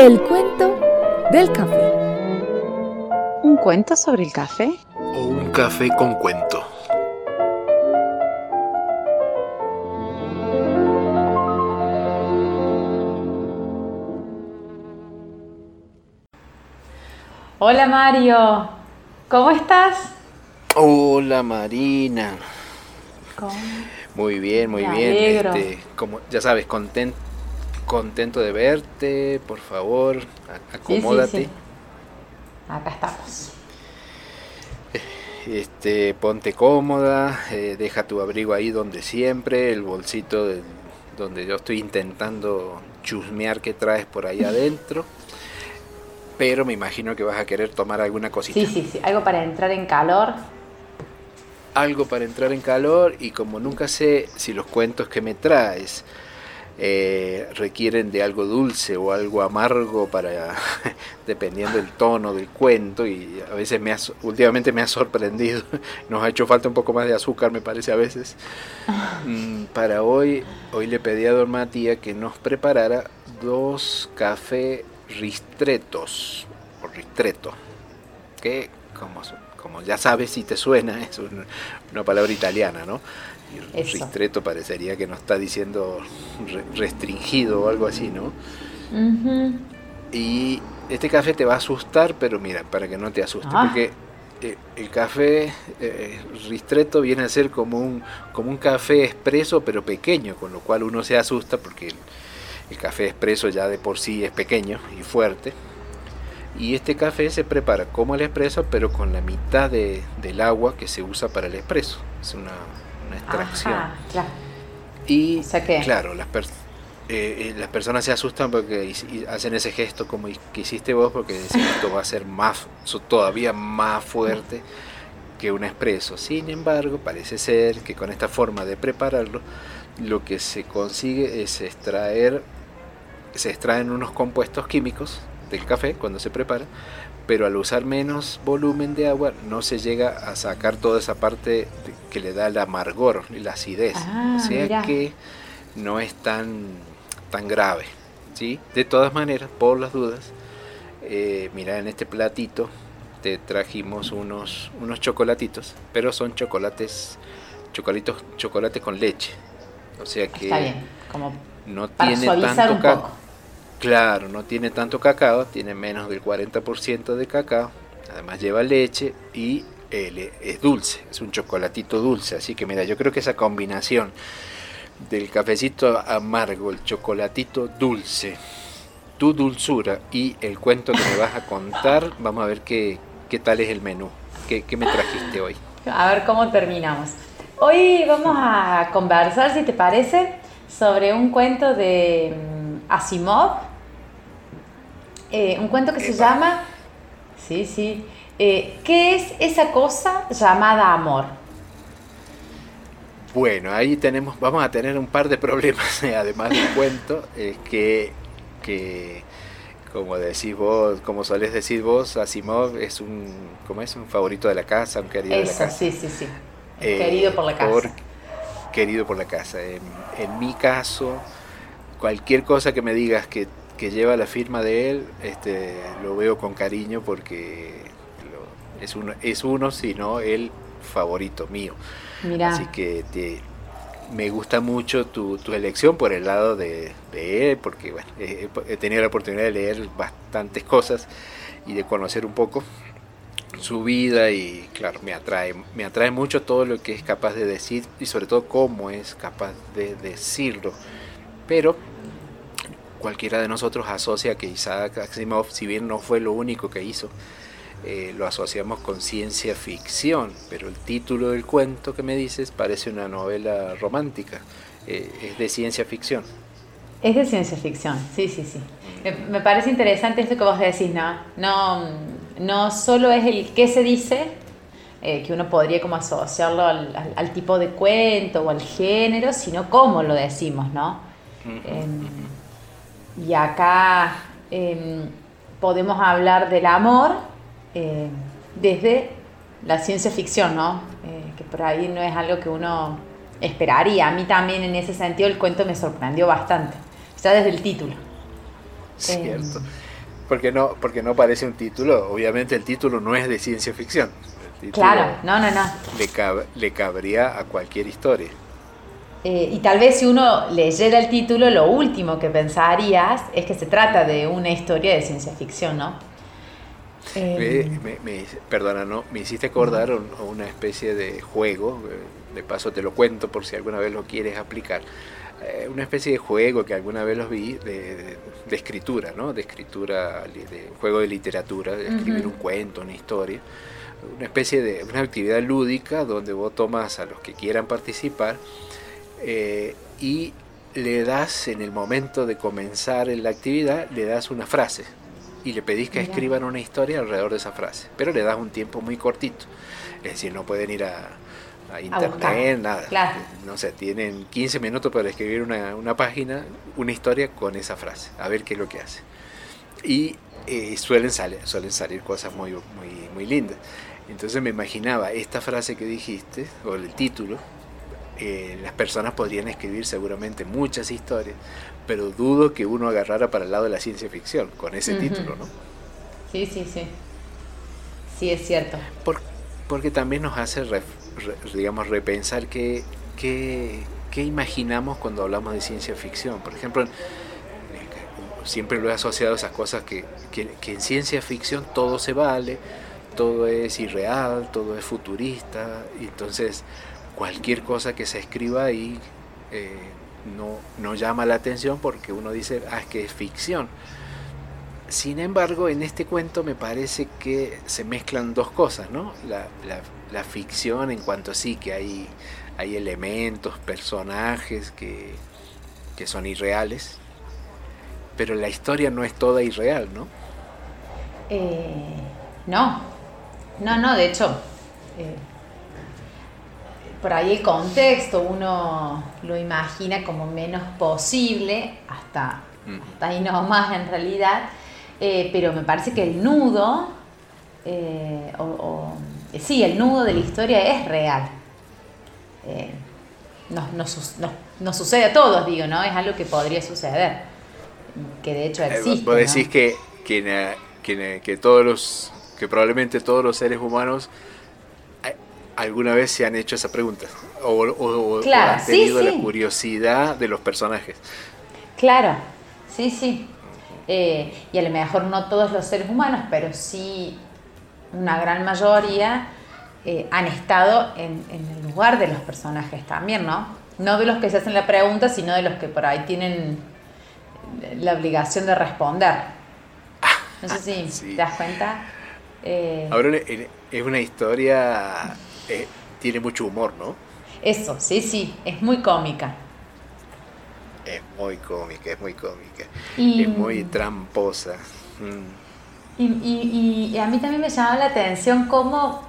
El cuento del café. ¿Un cuento sobre el café? O un café con cuento. Hola Mario, ¿cómo estás? Hola Marina. ¿Cómo? Muy bien, muy Me bien. Este, como ya sabes, conten- contento de verte. Por favor, a- Sí, sí, acomódate. sí. Acá estamos. Este, ponte cómoda, eh, deja tu abrigo ahí donde siempre, el bolsito del- donde yo estoy intentando chusmear que traes por ahí adentro. Pero me imagino que vas a querer tomar alguna cosita. Sí, sí, sí. Algo para entrar en calor. algo para entrar en calor y como nunca sé si los cuentos que me traes eh, requieren de algo dulce o algo amargo para dependiendo del tono del cuento y a veces me ha, últimamente me ha sorprendido nos ha hecho falta un poco más de azúcar me parece a veces. Mm, para hoy hoy le pedí a don Matías que nos preparara dos café ristretos o ristreto que como, como ya sabes si te suena es un- una palabra italiana, ¿no? Y Eso. ristretto parecería que no está diciendo re- restringido o algo así, ¿no? Ujú. Y este café te va a asustar, pero mira, para que no te asuste, Ah. porque eh, el café eh, ristretto viene a ser como un, como un café expreso, pero pequeño, con lo cual uno se asusta porque el, el café expreso ya de por sí es pequeño y fuerte. Y este café se prepara como el expreso, pero con la mitad de- del agua que se usa para el expreso. Es una, una extracción. Ajá, claro. Y O sea que- claro, las, eh, eh, las personas se asustan porque hacen ese gesto como que hiciste vos, porque decís esto va a ser más, todavía más fuerte que un expreso. Sin embargo, parece ser que con esta forma de prepararlo, lo que se consigue es extraer, se extraen unos compuestos químicos del café cuando se prepara, pero al usar menos volumen de agua no se llega a sacar toda esa parte que le da el amargor y la acidez. Ah, o sea que no es tan, tan grave. ¿sí? De todas maneras, por las dudas, eh, mira, en este platito te trajimos unos, unos chocolatitos, pero son chocolates, chocolitos, chocolate con leche. O sea que Está bien. Como no para tiene tanto un poco. Claro, no tiene tanto cacao, tiene menos del 40% de cacao. Además lleva leche y eh, es dulce, es un chocolatito dulce. Así que mira, yo creo que esa combinación del cafecito amargo, el chocolatito dulce, tu dulzura y el cuento que me vas a contar, vamos a ver qué, qué tal es el menú. ¿Qué, qué me trajiste hoy? A ver cómo terminamos. Hoy vamos a conversar, si te parece, sobre un cuento de mm, Asimov. Eh, un cuento que se llama. Sí, sí. eh, ¿Qué es esa cosa llamada amor? Bueno, ahí tenemos, vamos a tener un par de problemas, además del cuento, es que, que, como decís vos, como solés decir vos, Asimov es un, como es un favorito de la casa, un querido de la Eso, casa. sí, sí, sí. Eh, Querido por la casa. por- querido por la casa. En, en mi caso, cualquier cosa que me digas que, que lleva la firma de él, este, lo veo con cariño porque lo- es uno, es uno, si no el favorito mío. Mira, Así que te- me gusta mucho tu, tu elección por el lado de, de él, porque bueno, he, he tenido la oportunidad de leer bastantes cosas y de conocer un poco su vida y claro, me atrae, me atrae mucho todo lo que es capaz de decir y sobre todo cómo es capaz de decirlo. Pero cualquiera de nosotros asocia que Isaac Asimov, si bien no fue lo único que hizo, eh, lo asociamos con ciencia ficción, pero el título del cuento que me dices parece una novela romántica, eh, es de ciencia ficción. es de ciencia ficción, sí, sí, sí. Me, me parece interesante esto que vos decís, ¿no? No, no solo es el qué se dice, eh, que uno podría como asociarlo al, al- al tipo de cuento o al género, sino cómo lo decimos, ¿no? Em, y acá em, podemos hablar del amor em, desde la ciencia ficción, ¿no? Eh, que por ahí no es algo que uno esperaría. A mí también en ese sentido el cuento me sorprendió bastante, ya desde el título. Cierto. porque no, porque no parece un título, obviamente el título no es de ciencia ficción. Claro, no, no, no. Le, le cabría a cualquier historia. Eh, y tal vez si uno leyera el título, lo último que pensarías es que se trata de una historia de ciencia ficción, ¿no? Eh, me, perdona, ¿no? Me hiciste acordar una especie de juego, eh, de paso te lo cuento por si alguna vez lo quieres aplicar. una especie de juego que alguna vez los vi de, escritura, ¿no? De escritura, de juego de literatura, de escribir un cuento, una historia. Una especie de una actividad lúdica donde vos tomas a los que quieran participar eh, y le das en el momento de comenzar la actividad, le das una frase y le pedís que escriban una historia alrededor de esa frase, pero le das un tiempo muy cortito, es decir, no pueden ir a, internet, nada, no sé, tienen 15 minutos para escribir una, una, página, una historia con esa frase, a ver qué es lo que hace. Y eh, suelen, salir, suelen salir cosas muy, muy, muy lindas. Entonces me imaginaba esta frase que dijiste, o el título, eh, las personas podrían escribir seguramente muchas historias, pero dudo que uno agarrara para el lado de la ciencia ficción con ese título, ¿no? Sí, sí, sí. Sí, es cierto. porque también nos hace, digamos, repensar qué, qué, imaginamos cuando hablamos de ciencia ficción. Por ejemplo, siempre lo he asociado a esas cosas que, que en ciencia ficción todo se vale, todo es irreal, todo es futurista, y entonces cualquier cosa que se escriba ahí eh, no, no, llama la atención porque uno dice, ah, es que es ficción. Sin embargo, en este cuento me parece que se mezclan dos cosas, ¿no? La, la, ficción en cuanto sí que hay, hay elementos, personajes que, que, son irreales, pero la historia no es toda irreal, ¿no? Eh, no, no, no, de hecho, eh, por ahí el contexto uno lo imagina como menos posible, hasta, ahí no más en realidad, eh, pero me parece que el nudo, eh, o, sí, el nudo de la historia es real. Eh, nos, sucede a todos, digo, ¿no? Es algo que podría suceder, que de hecho existe. Vos decís que, que, que, que todos los, que probablemente todos los seres humanos alguna vez se han hecho esa pregunta o, han tenido la curiosidad de los personajes. Claro, sí, sí. Eh, y a lo mejor no todos los seres humanos, pero sí una gran mayoría eh, han estado en, el lugar de los personajes también, ¿no? No de los que se hacen la pregunta, sino de los que por ahí tienen la obligación de responder. No sé si te das cuenta. Eh, Ahora es una historia eh, tiene mucho humor, ¿no? Eso, sí, sí, es muy cómica. Es muy cómica, es muy cómica. es muy tramposa. Mm. Y, a mí también me llama la atención cómo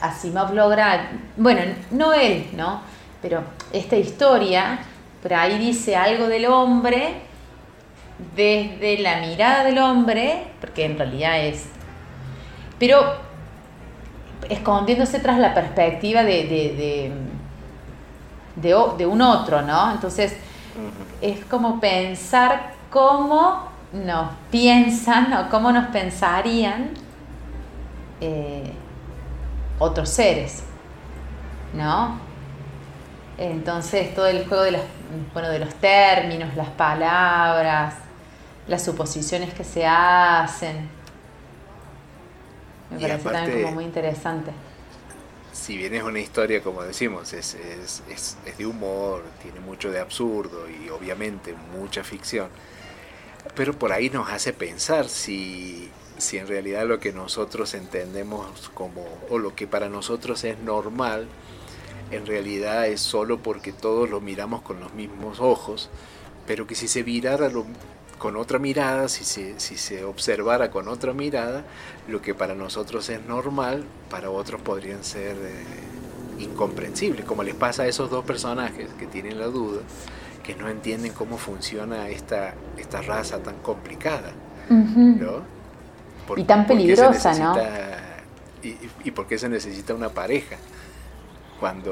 Asimov logra, bueno, no él, ¿no? Pero esta historia, por ahí dice algo del hombre desde la mirada del hombre, porque en realidad es... Pero escondiéndose tras la perspectiva de, de, un otro, ¿no? Entonces, es como pensar cómo nos piensan o cómo nos pensarían eh, otros seres, ¿no? Entonces, todo el juego de los, bueno, de los términos, las palabras, las suposiciones que se hacen, me parece también como muy interesante. Si bien es una historia, como decimos, es, es, es, es, de humor, tiene mucho de absurdo y obviamente mucha ficción, pero por ahí nos hace pensar si, si en realidad lo que nosotros entendemos como, o lo que para nosotros es normal, en realidad es solo porque todos lo miramos con los mismos ojos, pero que si se virara lo, con otra mirada, si se, si se observara con otra mirada, lo que para nosotros es normal, para otros podrían ser eh, incomprensibles, como les pasa a esos dos personajes que tienen la duda, que no entienden cómo funciona esta, esta raza tan complicada, ¿no? y tan peligrosa, ¿no? Y, y por qué se necesita una pareja cuando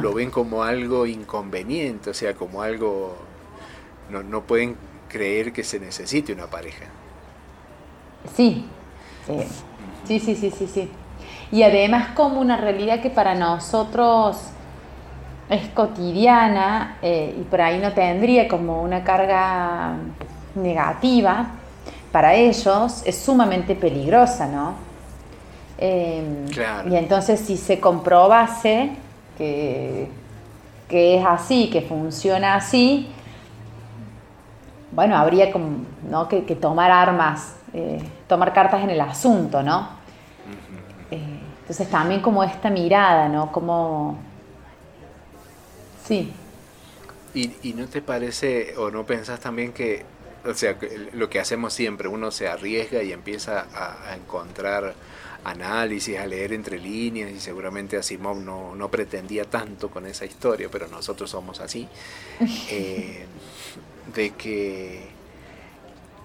lo ven como algo inconveniente, o sea, como algo no, no pueden creer que se necesite una pareja. Sí, sí, sí, sí, sí, sí. Y además como una realidad que para nosotros es cotidiana eh, y por ahí no tendría como una carga negativa, para ellos es sumamente peligrosa, ¿no? Em, y entonces si se comprobase que, que, es así, que funciona así, bueno, habría como, ¿no? que, tomar armas, eh, tomar cartas en el asunto, ¿no? Eh, entonces también como esta mirada, ¿no? Como Sí. ¿Y, ¿Y, no te parece o no pensás también que, o sea, lo que hacemos siempre, uno se arriesga y empieza a, encontrar análisis, a leer entre líneas y seguramente Asimov no, no pretendía tanto con esa historia, pero nosotros somos así, eh, de que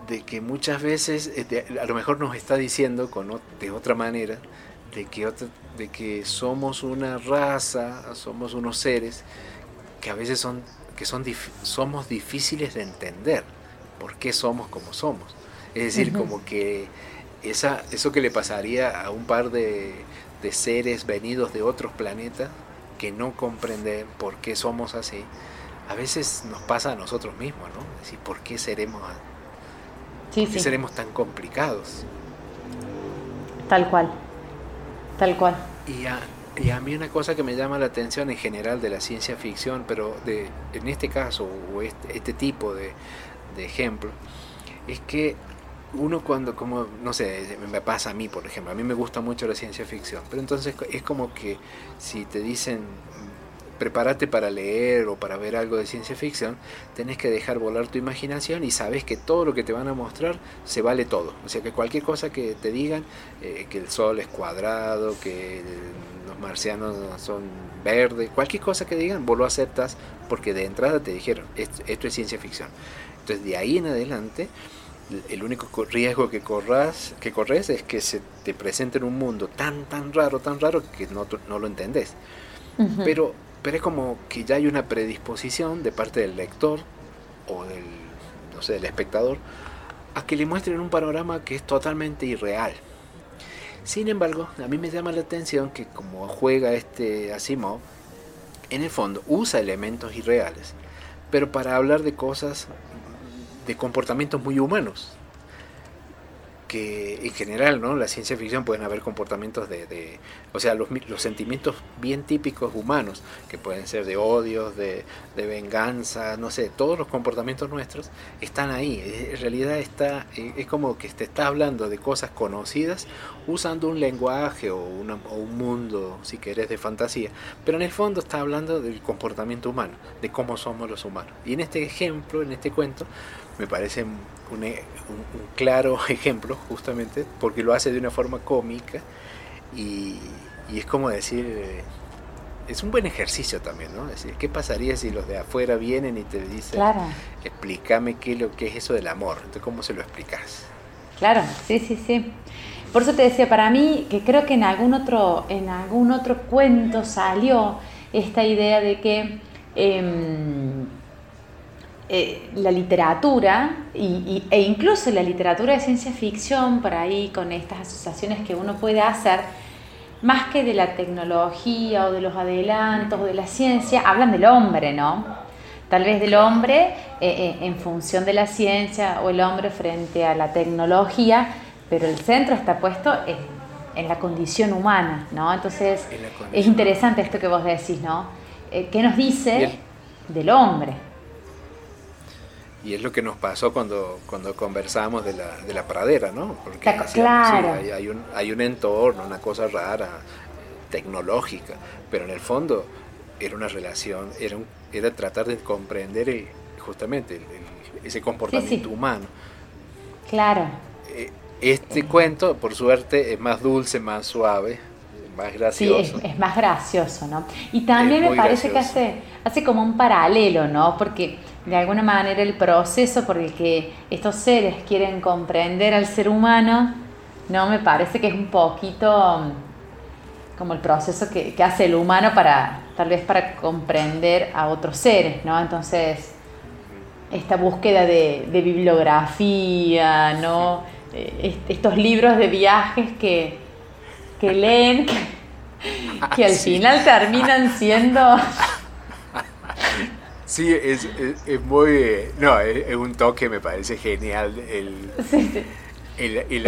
de que muchas veces eh, a lo mejor nos está diciendo con, de otra manera de que, de que somos una raza, somos unos seres que a veces son, que son somos difíciles de entender por qué somos como somos. Es decir, como que esa, eso que le pasaría a un par de, de, seres venidos de otros planetas que no comprenden por qué somos así, a veces nos pasa a nosotros mismos, ¿no? Es decir, ¿por qué seremos, seremos tan complicados? Tal cual, tal cual. Y a, y a mí una cosa que me llama la atención en general de la ciencia ficción, pero de, en este caso, o este, este tipo de, de ejemplo, es que uno cuando, como, no sé, me pasa a mí, por ejemplo, a mí me gusta mucho la ciencia ficción, pero entonces es como que si te dicen prepárate para leer o para ver algo de ciencia ficción, tenés que dejar volar tu imaginación y sabes que todo lo que te van a mostrar se vale todo. O sea que cualquier cosa que te digan, eh, que el sol es cuadrado, que los marcianos son verdes, cualquier cosa que digan, vos lo aceptas porque de entrada te dijeron, esto, es ciencia ficción. Entonces de ahí en adelante, el único riesgo que corras, que corres es que se te presente en un mundo tan, tan raro, tan raro que no, no lo entendés. Pero pero es como que ya hay una predisposición de parte del lector o del, no sé, del espectador a que le muestren un panorama que es totalmente irreal. Sin embargo, a mí me llama la atención que como juega este Asimov, en el fondo usa elementos irreales, pero para hablar de cosas, de comportamientos muy humanos que en general, ¿no? La ciencia ficción pueden haber comportamientos de, o sea, los, los, sentimientos bien típicos humanos, que pueden ser de odio, de, de, venganza, no sé, todos los comportamientos nuestros están ahí. En realidad está, eh, es como que te está hablando de cosas conocidas usando un lenguaje o, o un mundo, si querés, de fantasía, pero en el fondo está hablando del comportamiento humano, de cómo somos los humanos. Y en este ejemplo, en este cuento, me parece un, claro ejemplo, justamente, porque lo hace de una forma cómica y, es como decir, eh, es un buen ejercicio también, ¿no? Es decir, ¿qué pasaría si los de afuera vienen y te dicen, explícame qué, lo, que es eso del amor? Entonces, ¿cómo se lo explicas? Claro, sí, sí, sí. Por eso te decía, para mí, que creo que en algún otro, en algún otro cuento salió esta idea de que em, eh, la literatura y, e incluso la literatura de ciencia ficción, por ahí con estas asociaciones que uno puede hacer, más que de la tecnología o de los adelantos o de la ciencia, hablan del hombre, ¿no? Tal vez del hombre eh, eh, en función de la ciencia o el hombre frente a la tecnología, pero el centro está puesto en, la condición humana, ¿no? Entonces es interesante esto que vos decís, ¿no? ¿Qué nos dice del hombre? Y es lo que nos pasó cuando, cuando conversamos de la, de la pradera, ¿no? Porque claro. hay, un, hay un entorno, una cosa rara, tecnológica, pero en el fondo era una relación, era, era tratar de comprender justamente ese comportamiento humano. Claro. Eh, este eh. cuento, por suerte, es más dulce, más suave, más gracioso. Sí, es, más gracioso, ¿no? Y también me parece que hace, hace como un paralelo, ¿no? Porque de alguna manera el proceso por el que estos seres quieren comprender al ser humano, no me parece que es un poquito mm, como el proceso que, hace el humano para, tal vez para comprender a otros seres, ¿no? Entonces, esta búsqueda de, bibliografía, ¿no? eh, estos libros de viajes que, que leen, que, al final terminan siendo... Sí, es, muy... No, es, un toque, me parece genial el,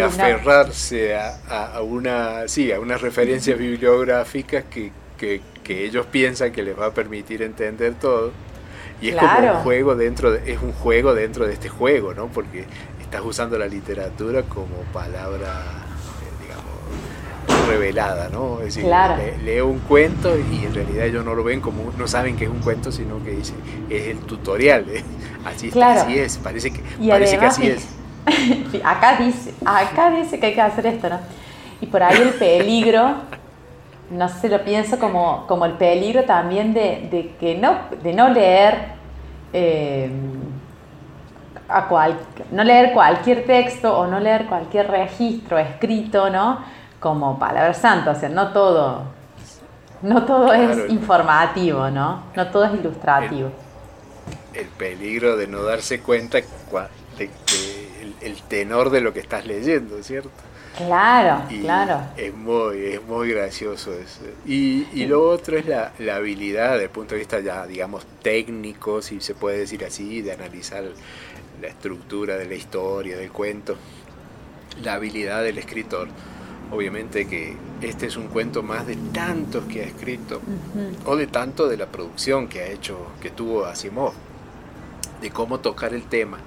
aferrarse a, una, sí, a unas referencias bibliográficas que, que, ellos piensan que les va a permitir entender todo. Y es como un juego dentro de, es un juego dentro de este juego, ¿no? Porque estás usando la literatura como palabra, eh, revelada, ¿no? Es decir, leo un cuento y en realidad ellos no lo ven como, no saben que es un cuento, sino que dicen, es el tutorial, ¿eh? así, así es, parece que, parece que así es. acá dice, acá dice que hay que hacer esto, ¿no? Y por ahí el peligro no sé, lo pienso como, como el peligro también de, que no, de no leer eh, a cual, no leer cualquier texto o no leer cualquier registro escrito, ¿no? Como palabra santa, o sea, no todo, no todo es informativo, ¿no? No todo es ilustrativo. El, peligro de no darse cuenta de, el tenor de lo que estás leyendo, ¿cierto? Claro, claro. Es muy, es muy gracioso eso. Y, y lo otro es la, la, habilidad desde el punto de vista ya, digamos, técnico, si se puede decir así, de analizar la estructura de la historia, del cuento, la habilidad del escritor. Obviamente que este es un cuento más de tantos que ha escrito, o de tanto de la producción que ha hecho, que tuvo Asimov, de cómo tocar el tema,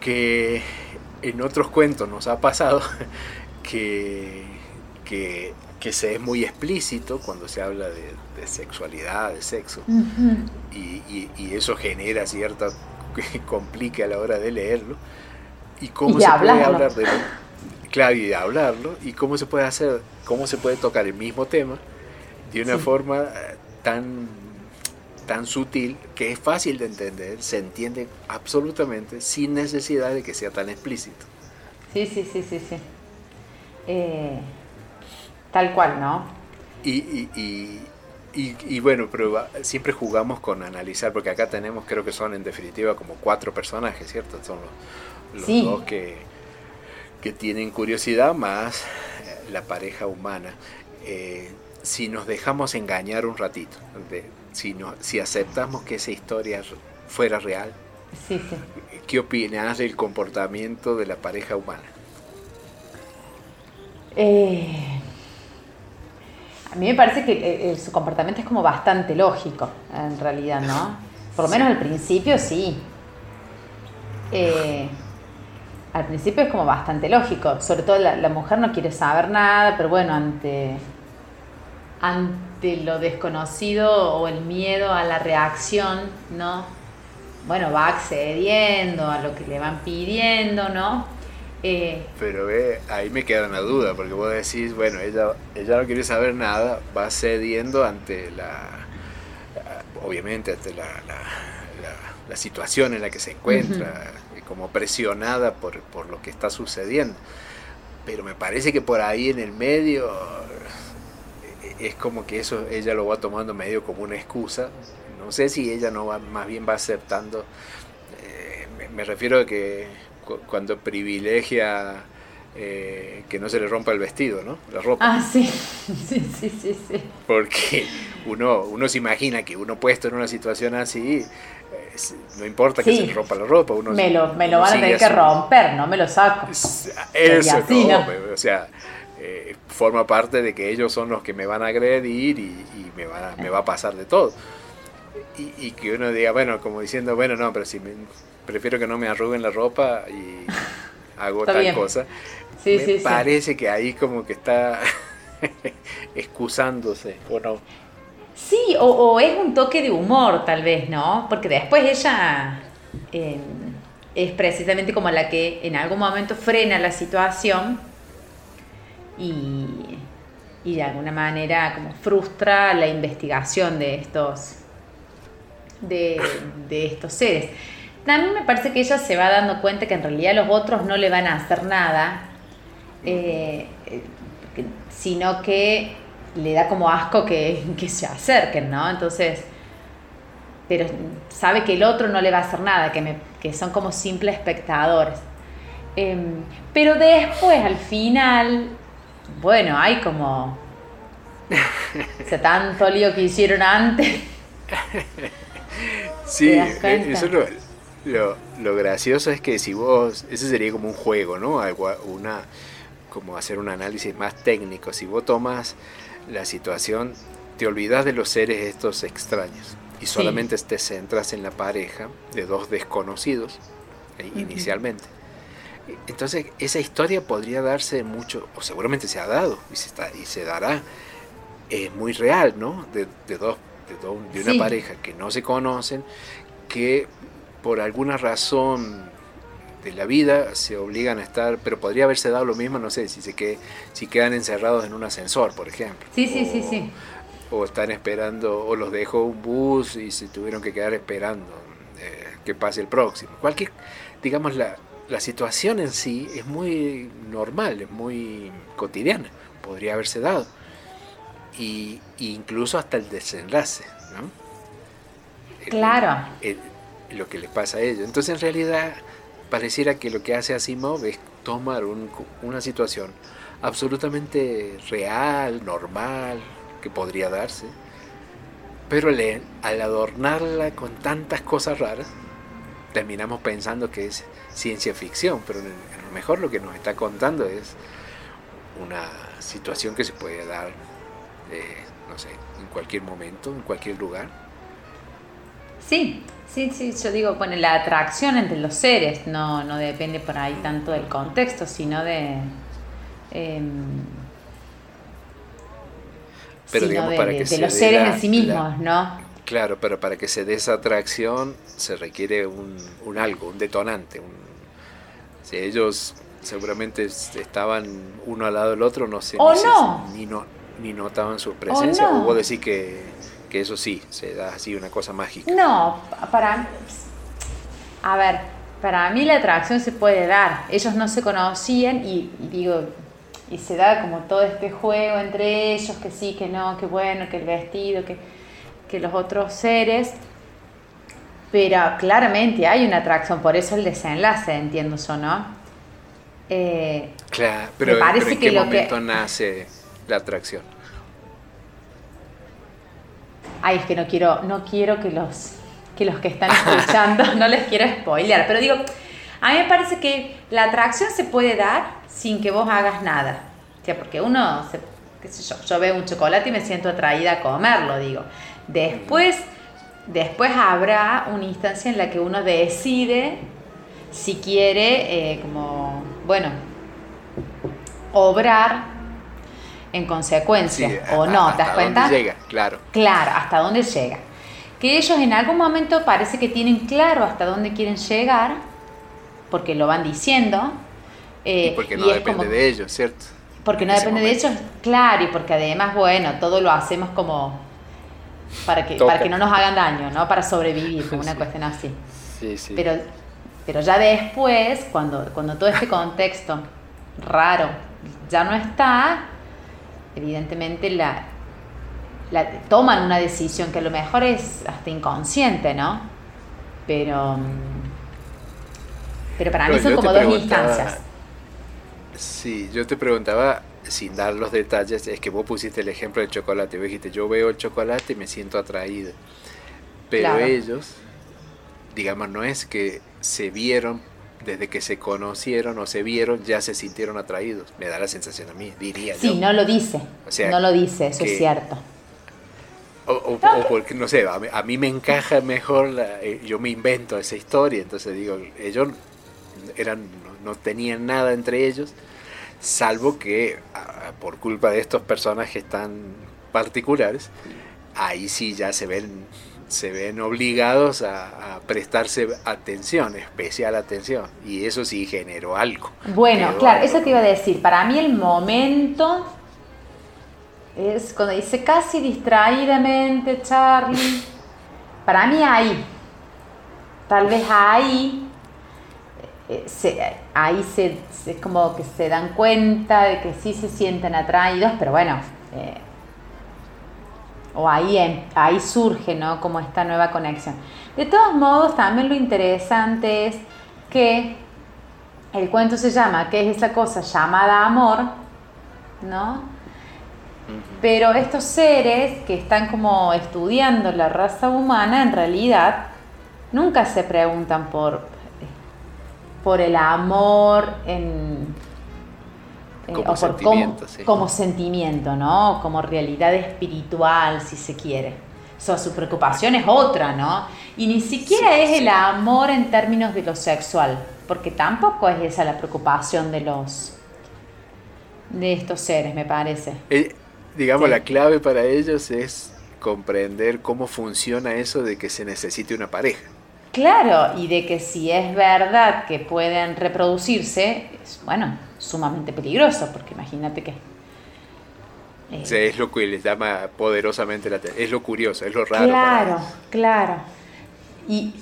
que en otros cuentos nos ha pasado que, que, se es muy explícito cuando se habla de, sexualidad, de sexo, y, eso genera cierta complique a la hora de leerlo. ¿Y cómo se puede hablar de Claro, y de hablarlo, y cómo se puede hacer, cómo se puede tocar el mismo tema de una forma eh, tan tan sutil que es fácil de entender, se entiende absolutamente sin necesidad de que sea tan explícito. Sí, sí, sí, sí, sí. Eh, tal cual, ¿no? Y, y, y, bueno, pero siempre jugamos con analizar, porque acá tenemos, creo que son en definitiva como cuatro personajes, ¿cierto? Son los, dos que, que tienen curiosidad más eh, la pareja humana. Eh, si nos dejamos engañar un ratito, de, si, no, si aceptamos que esa historia fuera real, ¿qué opinas del comportamiento de la pareja humana? Eh, a mí me parece que eh, su comportamiento es como bastante lógico, en realidad, ¿no? Por lo menos al principio sí. Eh, al principio es como bastante lógico, sobre todo la, la mujer no quiere saber nada, pero bueno, ante ante lo desconocido o el miedo a la reacción, ¿no? Bueno, va accediendo a lo que le van pidiendo, ¿no? Eh, Pero ve, ahí me queda una duda, porque vos decís, bueno, ella, ella no quiere saber nada, va cediendo ante la, obviamente, ante la, la, situación en la que se encuentra, como presionada por, por lo que está sucediendo. Pero me parece que por ahí en el medio es como que eso ella lo va tomando medio como una excusa. No sé si ella no va, más bien va aceptando. Eh, me, refiero a que cuando privilegia eh, que no se le rompa el vestido, ¿no? La ropa. Ah, sí, sí, sí, sí. sí. Porque uno, uno se imagina que uno puesto en una situación así, no importa que se rompa la ropa. Uno, me lo, me lo van a tener que romper, no me lo saco. Eso, no, o sea, eh, forma parte de que ellos son los que me van a agredir y, me, va, me, va, a pasar de todo. Y, que uno diga, bueno, como diciendo, bueno, no, pero si prefiero que no me arruguen la ropa y hago tal cosa. me parece que ahí como que está excusándose, ¿o no? Sí, o, es un toque de humor tal vez, ¿no? Porque después ella eh, es precisamente como la que en algún momento frena la situación y, de alguna manera como frustra la investigación de estos, de, estos seres. También me parece que ella se va dando cuenta que en realidad los otros no le van a hacer nada, eh, sino que le da como asco que, se acerquen, ¿no? Entonces, pero sabe que el otro no le va a hacer nada, que, que son como simples espectadores. Em, pero después, al final, bueno, hay como... O sea, tanto lío que hicieron antes. Sí, eh, eso lo, lo, lo, gracioso es que si vos, ese sería como un juego, ¿no? Algo, una, como hacer un análisis más técnico. Si vos tomas la situación, te olvidas de los seres estos extraños y solamente te centras en la pareja de dos desconocidos eh, inicialmente. Entonces, esa historia podría darse mucho, o seguramente se ha dado y se, está, y se dará, es muy real, ¿no? De, de dos, de, una pareja que no se conocen, que por alguna razón de la vida se obligan a estar, pero podría haberse dado lo mismo, no sé, si se que, si quedan encerrados en un ascensor, por ejemplo. Sí, sí, sí, sí. O están esperando, o los dejó un bus y se tuvieron que quedar esperando eh, que pase el próximo. Cualquier, digamos, la, la situación en sí es muy normal, es muy cotidiana, podría haberse dado. Y, incluso hasta el desenlace, ¿no? Claro. lo que le pasa a ellos. Entonces, en realidad, pareciera que lo que hace Asimov es tomar una situación absolutamente real, normal, que podría darse, pero al adornarla con tantas cosas raras, terminamos pensando que es ciencia ficción, pero a lo mejor lo que nos está contando es una situación que se puede dar, eh, no sé, en cualquier momento, en cualquier lugar. Sí, sí, sí, yo digo, bueno, la atracción entre los seres no, no depende por ahí tanto del contexto, sino de... Em, pero digamos, para que de los seres en sí mismos, ¿no? Claro, pero para que se dé esa atracción se requiere un, un algo, un detonante. Un, si ellos seguramente estaban uno al lado del otro, no sé, ni, no. ni, notaban su presencia. O, vos decís que, que, eso sí, se da así una cosa mágica. No, para... A ver, para mí la atracción se puede dar. Ellos no se conocían y, y digo, y se da como todo este juego entre ellos, que sí, que no, que bueno, que el vestido, que que los otros seres, pero claramente hay una atracción, por eso el desenlace, entiendo yo, ¿no? Eh, claro, pero, parece ¿en qué momento nace la atracción? Ay, es que no quiero, no quiero que los que los que están escuchando, no les quiero spoilear, pero digo, a mí me parece que la atracción se puede dar sin que vos hagas nada. O sea, porque uno, qué sé yo, yo veo un chocolate y me siento atraída a comerlo, digo. Después, después habrá una instancia en la que uno decide si quiere, eh, como, bueno, obrar en consecuencia o no, ¿te das cuenta? Dónde llega, claro. Claro, hasta dónde llega. Que ellos en algún momento parece que tienen claro hasta dónde quieren llegar, porque lo van diciendo. Eh, y porque no depende de ellos, ¿cierto? Porque no depende de ellos, claro, y porque además, bueno, todo lo hacemos como para que, para que no nos hagan daño, ¿no? Para sobrevivir, como una cuestión así. Sí, sí. Pero, pero ya después, cuando, cuando todo este contexto raro ya no está, evidentemente la, la, toman una decisión que a lo mejor es hasta inconsciente, ¿no? Pero, pero para mí son como dos instancias. Sí, yo te preguntaba sin dar los detalles, es que vos pusiste el ejemplo del chocolate. Vos dijiste, yo veo el chocolate y me siento atraído. Pero ellos, digamos, no es que se vieron desde que se conocieron o se vieron, ya se sintieron atraídos. Me da la sensación a mí, diría sí, no lo dice. no lo dice, eso es cierto. O, porque, no sé, a mí, me encaja mejor, eh, yo me invento esa historia, entonces digo, ellos eran, no tenían nada entre ellos, salvo que por culpa de estos personajes tan particulares, ahí sí ya se ven, se ven obligados a, prestarse atención, especial atención, y eso sí generó algo. Bueno, claro, eso te iba a decir, para mí el momento es cuando dice casi distraídamente Charlie, para mí ahí, tal vez ahí eh, se, ahí se, es como que se dan cuenta de que sí se sienten atraídos, pero bueno, eh, o ahí, ahí surge, ¿no? Como esta nueva conexión. De todos modos, también lo interesante es que el cuento se llama ¿Qué es esa cosa llamada amor? ¿No? Pero estos seres que están como estudiando la raza humana, en realidad, nunca se preguntan por, por el amor en, como, sentimiento, como, sentimiento, ¿no? Como realidad espiritual, si se quiere. su preocupación es otra, ¿no? Y ni siquiera es el amor en términos de lo sexual, porque tampoco es esa la preocupación de los de estos seres, me parece. Eh, digamos, la clave para ellos es comprender cómo funciona eso de que se necesite una pareja. Claro, y de que si es verdad que pueden reproducirse, es, bueno, sumamente peligroso, porque imagínate que... Eh, es lo que les llama poderosamente la atención, es lo curioso, es lo raro. Claro, claro. Y,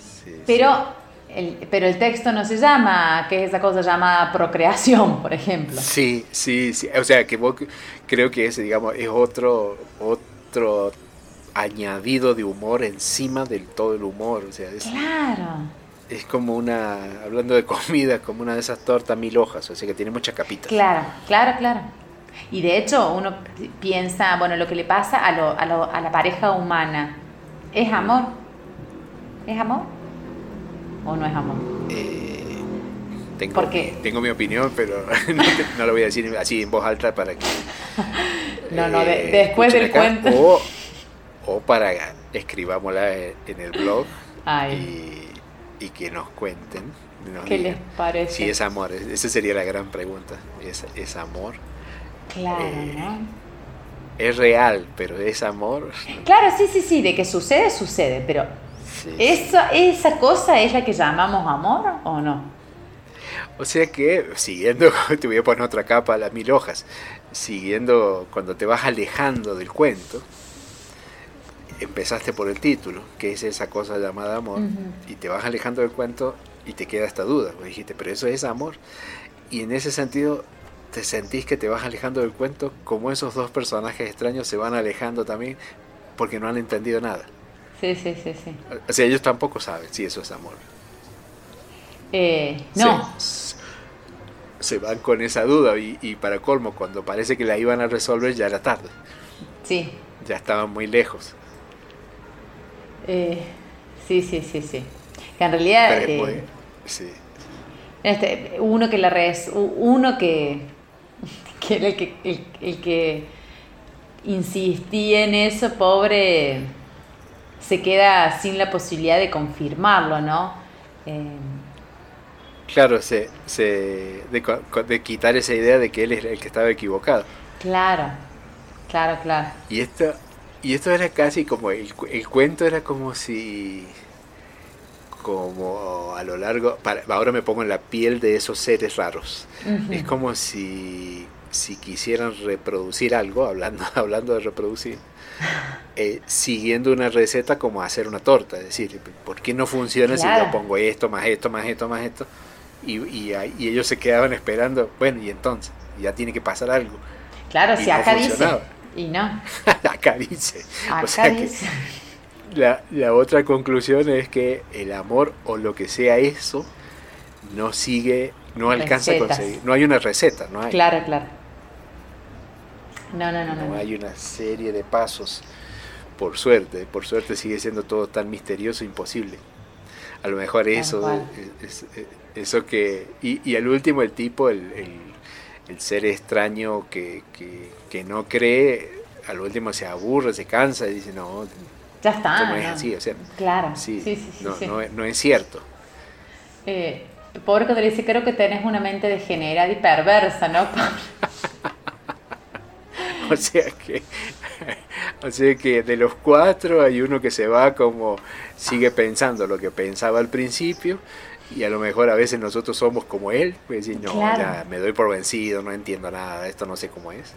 pero el, pero el texto no se llama, que es esa cosa llamada procreación, por ejemplo. Sí, sí, sí. O sea, que vos creo que ese, digamos, es otro, otro añadido de humor encima del todo el humor. O sea, es, claro. Es como una, hablando de comida, como una de esas tortas mil hojas, o sea que tiene muchas capitas. Claro, claro, claro. Y de hecho uno piensa, bueno, lo que le pasa a, lo, a, lo, a la pareja humana, ¿es amor? ¿Es amor? o no es amor? Eh, tengo, tengo mi opinión, pero no, lo voy a decir así en voz alta para que... no, no, eh, después del cuento. O, o, para escribámosla en el blog y, que nos cuenten. ¿Qué les parece? Si es amor, esa sería la gran pregunta. ¿Es, es amor? Claro, eh, ¿no? Es real, pero es amor. Claro, sí, sí, sí, de que sucede, sucede, pero ¿Esa, ¿Esa cosa es la que llamamos amor o no? O sea que, siguiendo, te voy a poner otra capa, las mil hojas, siguiendo cuando te vas alejando del cuento, empezaste por el título, que es esa cosa llamada amor, y te vas alejando del cuento y te queda esta duda. Vos dijiste, pero eso es amor. Y en ese sentido, te sentís que te vas alejando del cuento, como esos dos personajes extraños se van alejando también porque no han entendido nada. Sí, sí, sí, sí. O sea, ellos tampoco saben si eso es amor. Eh, no. Se, van con esa duda y, para colmo, cuando parece que la iban a resolver ya era tarde. Sí. Ya estaban muy lejos. Eh, sí, sí, sí, sí. Que en realidad... Eh, sí. Este, uno que la res, uno que, que, el, que el, el que insistía en eso, pobre se queda sin la posibilidad de confirmarlo, ¿no? Eh, claro, se, se de, quitar esa idea de que él es el que estaba equivocado. Claro, claro, claro. Y esto, y esto era casi como, el, el cuento era como si, como a lo largo, ahora me pongo en la piel de esos seres raros. Es como si, si quisieran reproducir algo, hablando, hablando de reproducir, eh, siguiendo una receta como hacer una torta. Es decir, ¿por qué no funciona si yo pongo esto, más esto, más esto, más esto? Y, y, ellos se quedaban esperando, bueno, y entonces, ya tiene que pasar algo. Claro, si acá dice. Y no. acá dice. o sea Que la, la otra conclusión es que el amor o lo que sea eso no sigue, no alcanza a conseguir. No hay una receta, no hay. Claro, claro. No, no, no, no. hay una serie de pasos. Por suerte, por suerte sigue siendo todo tan misterioso e imposible. A lo mejor eso, eh, eso que... Y, al último el tipo, el, el, ser extraño que, que, no cree, al último se aburre, se cansa y dice, no, ya está. no es así, o sea, claro. Sí, sí, sí, no, no, no, es cierto. Eh, pobre cuando dice, creo que tenés una mente degenerada y perversa, ¿no? o sea que o sea que de los cuatro hay uno que se va como sigue pensando lo que pensaba al principio y a lo mejor a veces nosotros somos como él, pues decir, no, ya me doy por vencido, no entiendo nada, esto no sé cómo es.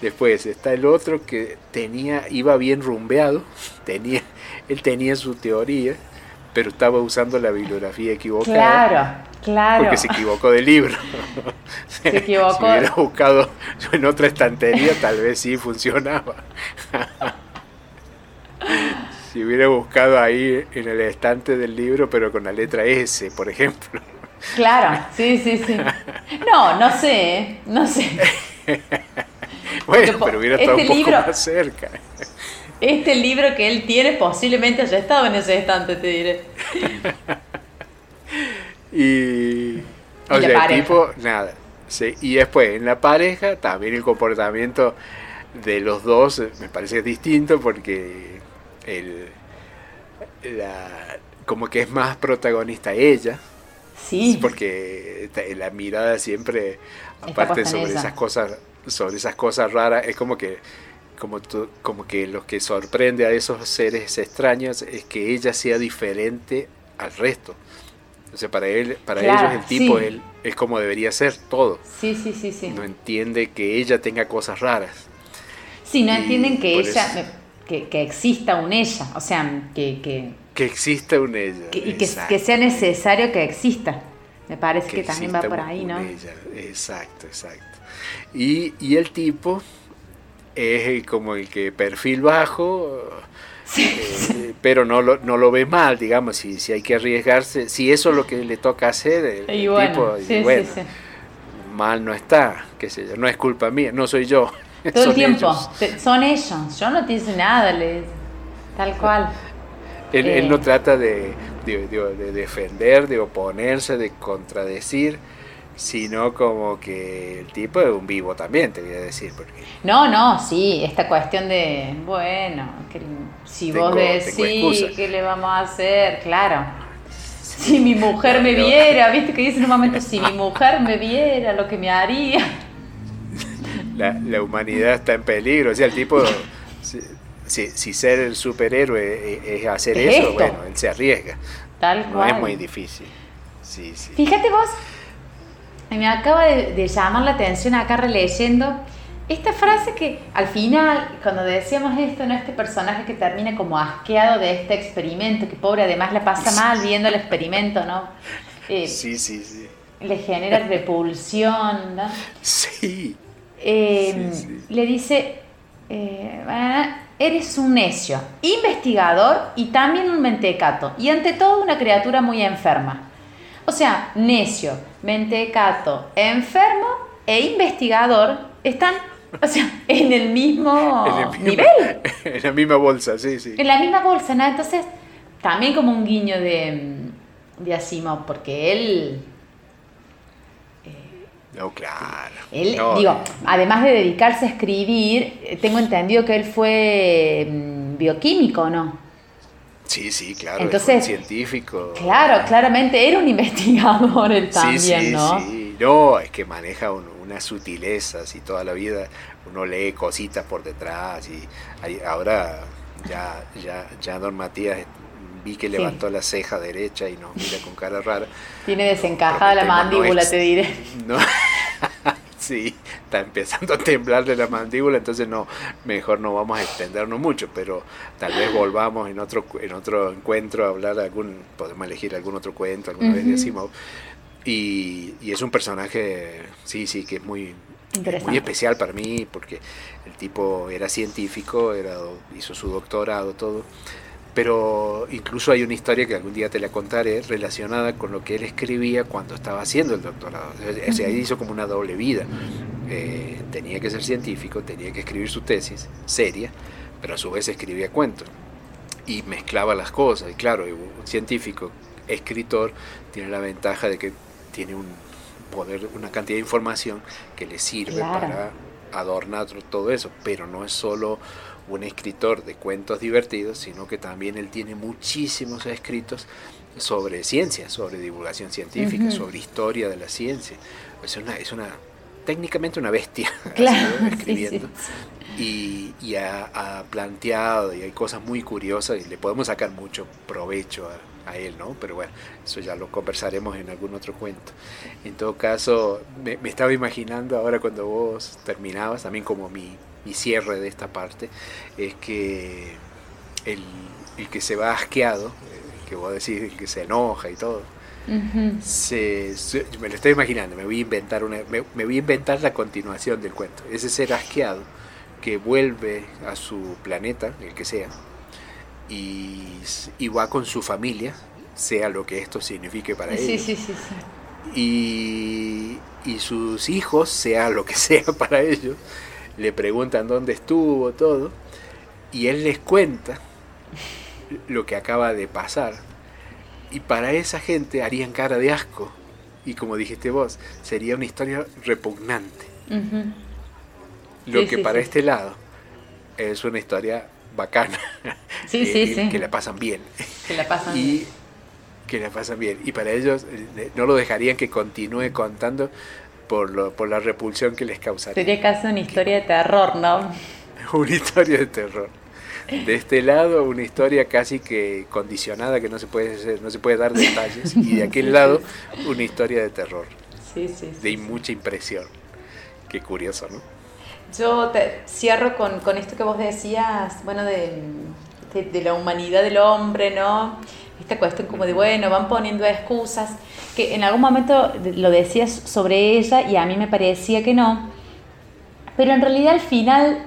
Después está el otro que tenía, iba bien rumbeado, tenía, él tenía su teoría, pero estaba usando la bibliografía equivocada. Claro, claro. Porque se equivocó de libro. Se equivocó. si hubiera buscado en otra estantería, tal vez sí funcionaba. Si hubiera buscado ahí en el estante del libro, pero con la letra S, por ejemplo. Claro, sí, sí, sí. No, no sé, no sé. bueno, pero hubiera estado este un poco más cerca. Este libro que él tiene posiblemente haya estado en ese estante, te diré. y. O sea, el tipo, nada. Sí, y después, en la pareja, también el comportamiento de los dos me parece distinto porque el, la, como que es más protagonista ella. Sí. Porque la mirada siempre, aparte sobre esas cosas, sobre esas cosas raras, es como que como, como que lo que sorprende a esos seres extraños es que ella sea diferente al resto. O sea, para él, para ellos el tipo él, es como debería ser todo. Sí, sí, sí, sí. No entiende que ella tenga cosas raras. Sí, no entienden que ella, que, que, exista un ella, o sea, que... Que, que exista un ella. y que, que, sea necesario que exista. Me parece que, también va por ahí, ¿no? Exacto, exacto. Y, y el tipo es como el que perfil bajo, eh, pero no lo, no lo ve mal, digamos, si, si hay que arriesgarse, si eso es lo que le toca hacer, el, tipo, bueno, mal no está, qué sé yo, no es culpa mía, no soy yo. Todo el tiempo, son ellos, yo no te hice nada, tal cual. Él, no eh. trata de, de, de defender, de oponerse, de contradecir, sino como que el tipo es un vivo también, te voy a decir. Porque no, no, sí, esta cuestión de, bueno, que si vos decís, ¿qué le vamos a hacer? Claro. Si mi mujer me viera, viste que dice en un momento, si mi mujer me viera, lo que me haría. La, la humanidad está en peligro, o sea, el tipo, si, si, ser el superhéroe es, hacer eso, bueno, él se arriesga. Tal cual. No es muy difícil. Sí, sí. Fíjate vos, me acaba de, llamar la atención acá releyendo esta frase que al final, cuando decíamos esto, ¿no? Este personaje que termina como asqueado de este experimento, que pobre además le pasa mal viendo el experimento, ¿no? Eh, sí, sí, sí. Le genera repulsión, ¿no? Sí. Eh, le dice, eh, eres un necio, investigador y también un mentecato, y ante todo una criatura muy enferma. O sea, necio, mentecato, enfermo e investigador están, o sea, en el mismo, nivel. En la misma bolsa, sí, sí. En la misma bolsa, ¿no? Entonces, también como un guiño de, de Asimov, porque él... No, claro. Él, digo, además de dedicarse a escribir, eh, tengo entendido que él fue mm, bioquímico, ¿no? Sí, sí, claro, Entonces, científico. Claro, claramente era un investigador él también, sí, sí, ¿no? Sí, no, es que maneja unas sutilezas y toda la vida uno lee cositas por detrás y ahora ya, ya, ya don Matías vi que levantó la ceja derecha y nos mira con cara rara. Tiene desencajada la mandíbula, te diré. No, Sí, está empezando a temblar de la mandíbula, entonces no, mejor no vamos a extendernos mucho, pero tal vez volvamos en otro, en otro encuentro a hablar algún, podemos elegir algún otro cuento, alguna vez decimos. Y, y, es un personaje, sí, sí, que es muy, muy especial para mí, porque el tipo era científico, era, hizo su doctorado, todo pero incluso hay una historia que algún día te la contaré relacionada con lo que él escribía cuando estaba haciendo el doctorado. O sea, él hizo como una doble vida. Eh, tenía que ser científico, tenía que escribir su tesis seria, pero a su vez escribía cuentos y mezclaba las cosas. Y claro, un científico, escritor, tiene la ventaja de que tiene un poder, una cantidad de información que le sirve para adornar todo eso, pero no es solo un escritor de cuentos divertidos, sino que también él tiene muchísimos escritos sobre ciencia, sobre divulgación científica, sobre historia de la ciencia. Es una, es una técnicamente una bestia escribiendo. Y, y ha, planteado y hay cosas muy curiosas y le podemos sacar mucho provecho a, a, él, ¿no? Pero bueno, eso ya lo conversaremos en algún otro cuento. En todo caso, me, me estaba imaginando ahora cuando vos terminabas, también como mi mi cierre de esta parte, es que el, que se va asqueado, el que vos decís, el que se enoja y todo, se, me lo estoy imaginando, me voy a inventar una, me, voy a inventar la continuación del cuento. Ese ser asqueado que vuelve a su planeta, el que sea, y, va con su familia, sea lo que esto signifique para él. Y, y sus hijos, sea lo que sea para ellos, le preguntan dónde estuvo, todo, y él les cuenta lo que acaba de pasar. Y para esa gente harían cara de asco. Y como dijiste vos, sería una historia repugnante. Lo que para este lado es una historia bacana. Sí, sí, sí. Que la pasan bien. Que la pasan y bien. que la pasan bien. Y para ellos eh, no lo dejarían que continúe contando por, lo, por la repulsión que les causaría. Sería casi una historia de terror, ¿no? Una historia de terror. De este lado, una historia casi que condicionada, que no se puede, hacer- no se puede dar detalles. Y de aquel Sí, lado, sí, una historia de terror, Sí, sí, sí. de mucha impresión. Qué curioso, ¿no? Yo te cierro con, con esto que vos decías, bueno, de, de, de la humanidad del hombre, ¿no? Esta cuestión como de, bueno, van poniendo excusas, que en algún momento lo decías sobre ella y a mí me parecía que no, pero en realidad al final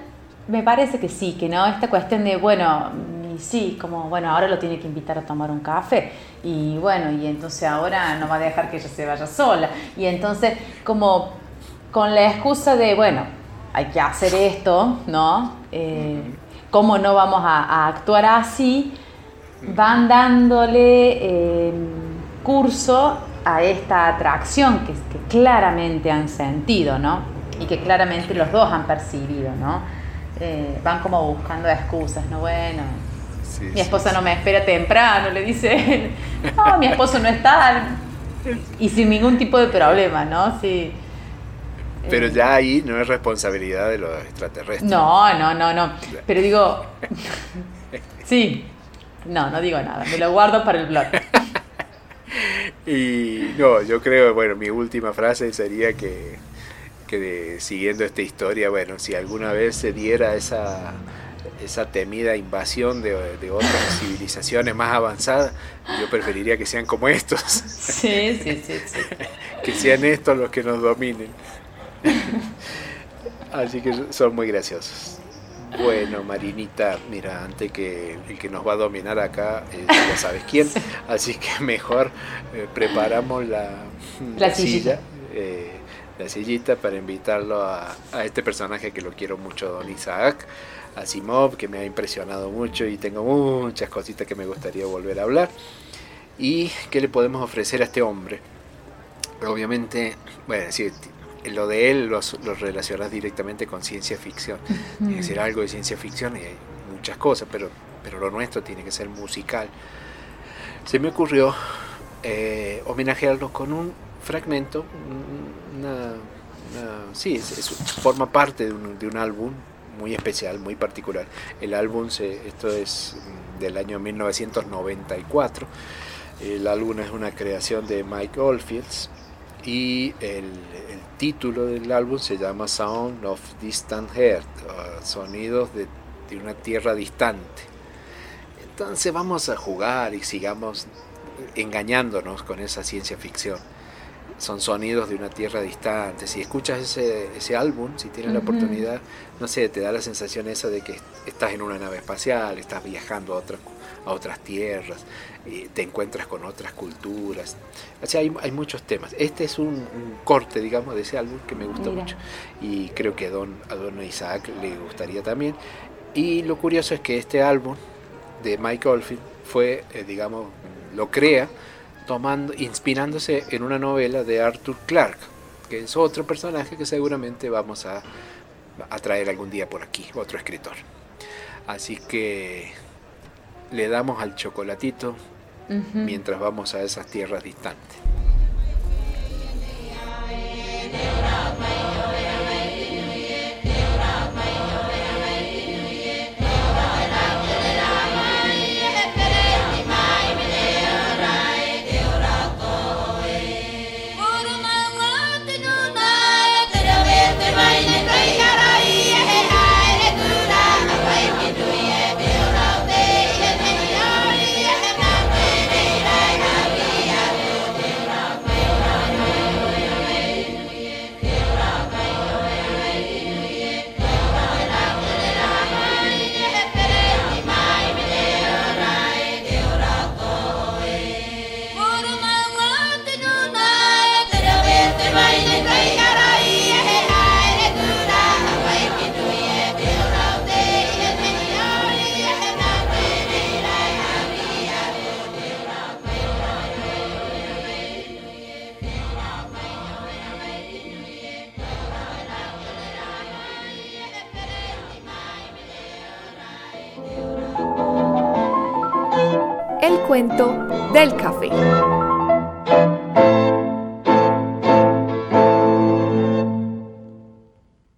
me parece que sí, que no, esta cuestión de, bueno, y sí, como, bueno, ahora lo tiene que invitar a tomar un café y bueno, y entonces ahora no va a dejar que ella se vaya sola y entonces como con la excusa de, bueno, hay que hacer esto, ¿no? Eh, ¿Cómo no vamos a, a actuar así? Van dándole eh, curso a esta atracción que, que claramente han sentido, ¿no? Y que claramente los dos han percibido, ¿no? Eh, van como buscando excusas, ¿no? Bueno, Sí, mi esposa sí. no me espera temprano, le dice él. No, mi esposo no está. Y sin ningún tipo de problema, ¿no? Sí. Pero Eh, ya ahí no es responsabilidad de los extraterrestres. No, no, no, no. Pero digo. Sí. No, no digo nada. Me lo guardo para el blog. Y no, yo creo, bueno, mi última frase sería que, que de- siguiendo esta historia, bueno, si alguna vez se diera esa, esa temida invasión de, de otras civilizaciones más avanzadas, yo preferiría que sean como estos, Sí, sí, sí, sí. que sean estos los que nos dominen. Así que son muy graciosos. Bueno, Marinita, mira, antes que el que nos va a dominar acá, eh, ya sabes quién, así que mejor eh, preparamos la, silla, eh, la sillita para invitarlo a, a este personaje que lo quiero mucho, Don Isaac, a Simov, que me ha impresionado mucho y tengo muchas cositas que me gustaría volver a hablar. ¿Y qué le podemos ofrecer a este hombre? Obviamente, bueno, sí, lo de él lo, lo relacionas directamente con ciencia ficción. Tiene que ser algo de ciencia ficción y hay muchas cosas, pero, pero lo nuestro tiene que ser musical. Se me ocurrió eh, homenajearlo con un fragmento, un- una, una- sí, es- es- forma parte de un, de un álbum muy especial, muy particular. El álbum, se, esto es del año 1994. El álbum es una creación de Mike Oldfields y el, el título del álbum se llama Sound of Distant Earth, sonidos de, de una tierra distante. Entonces vamos a jugar y sigamos engañándonos con esa ciencia ficción. Son sonidos de una tierra distante. Si escuchas ese, ese álbum, si tienes la Ujú. oportunidad, no sé, te da la sensación esa de que estás en una nave espacial, estás viajando a otras, a otras tierras, eh, te encuentras con otras culturas. O sea, hay, hay muchos temas. Este es un, un corte, digamos, de ese álbum que me gusta Mira. mucho. Y creo que a don, a don Isaac le gustaría también. Y lo curioso es que este álbum de Mike Oldfield fue, eh, digamos, lo crea tomando, inspirándose en una novela de Arthur Clarke, que es otro personaje que seguramente vamos a, a traer algún día por aquí, otro escritor. Así que le damos al chocolatito mientras vamos a esas tierras distantes.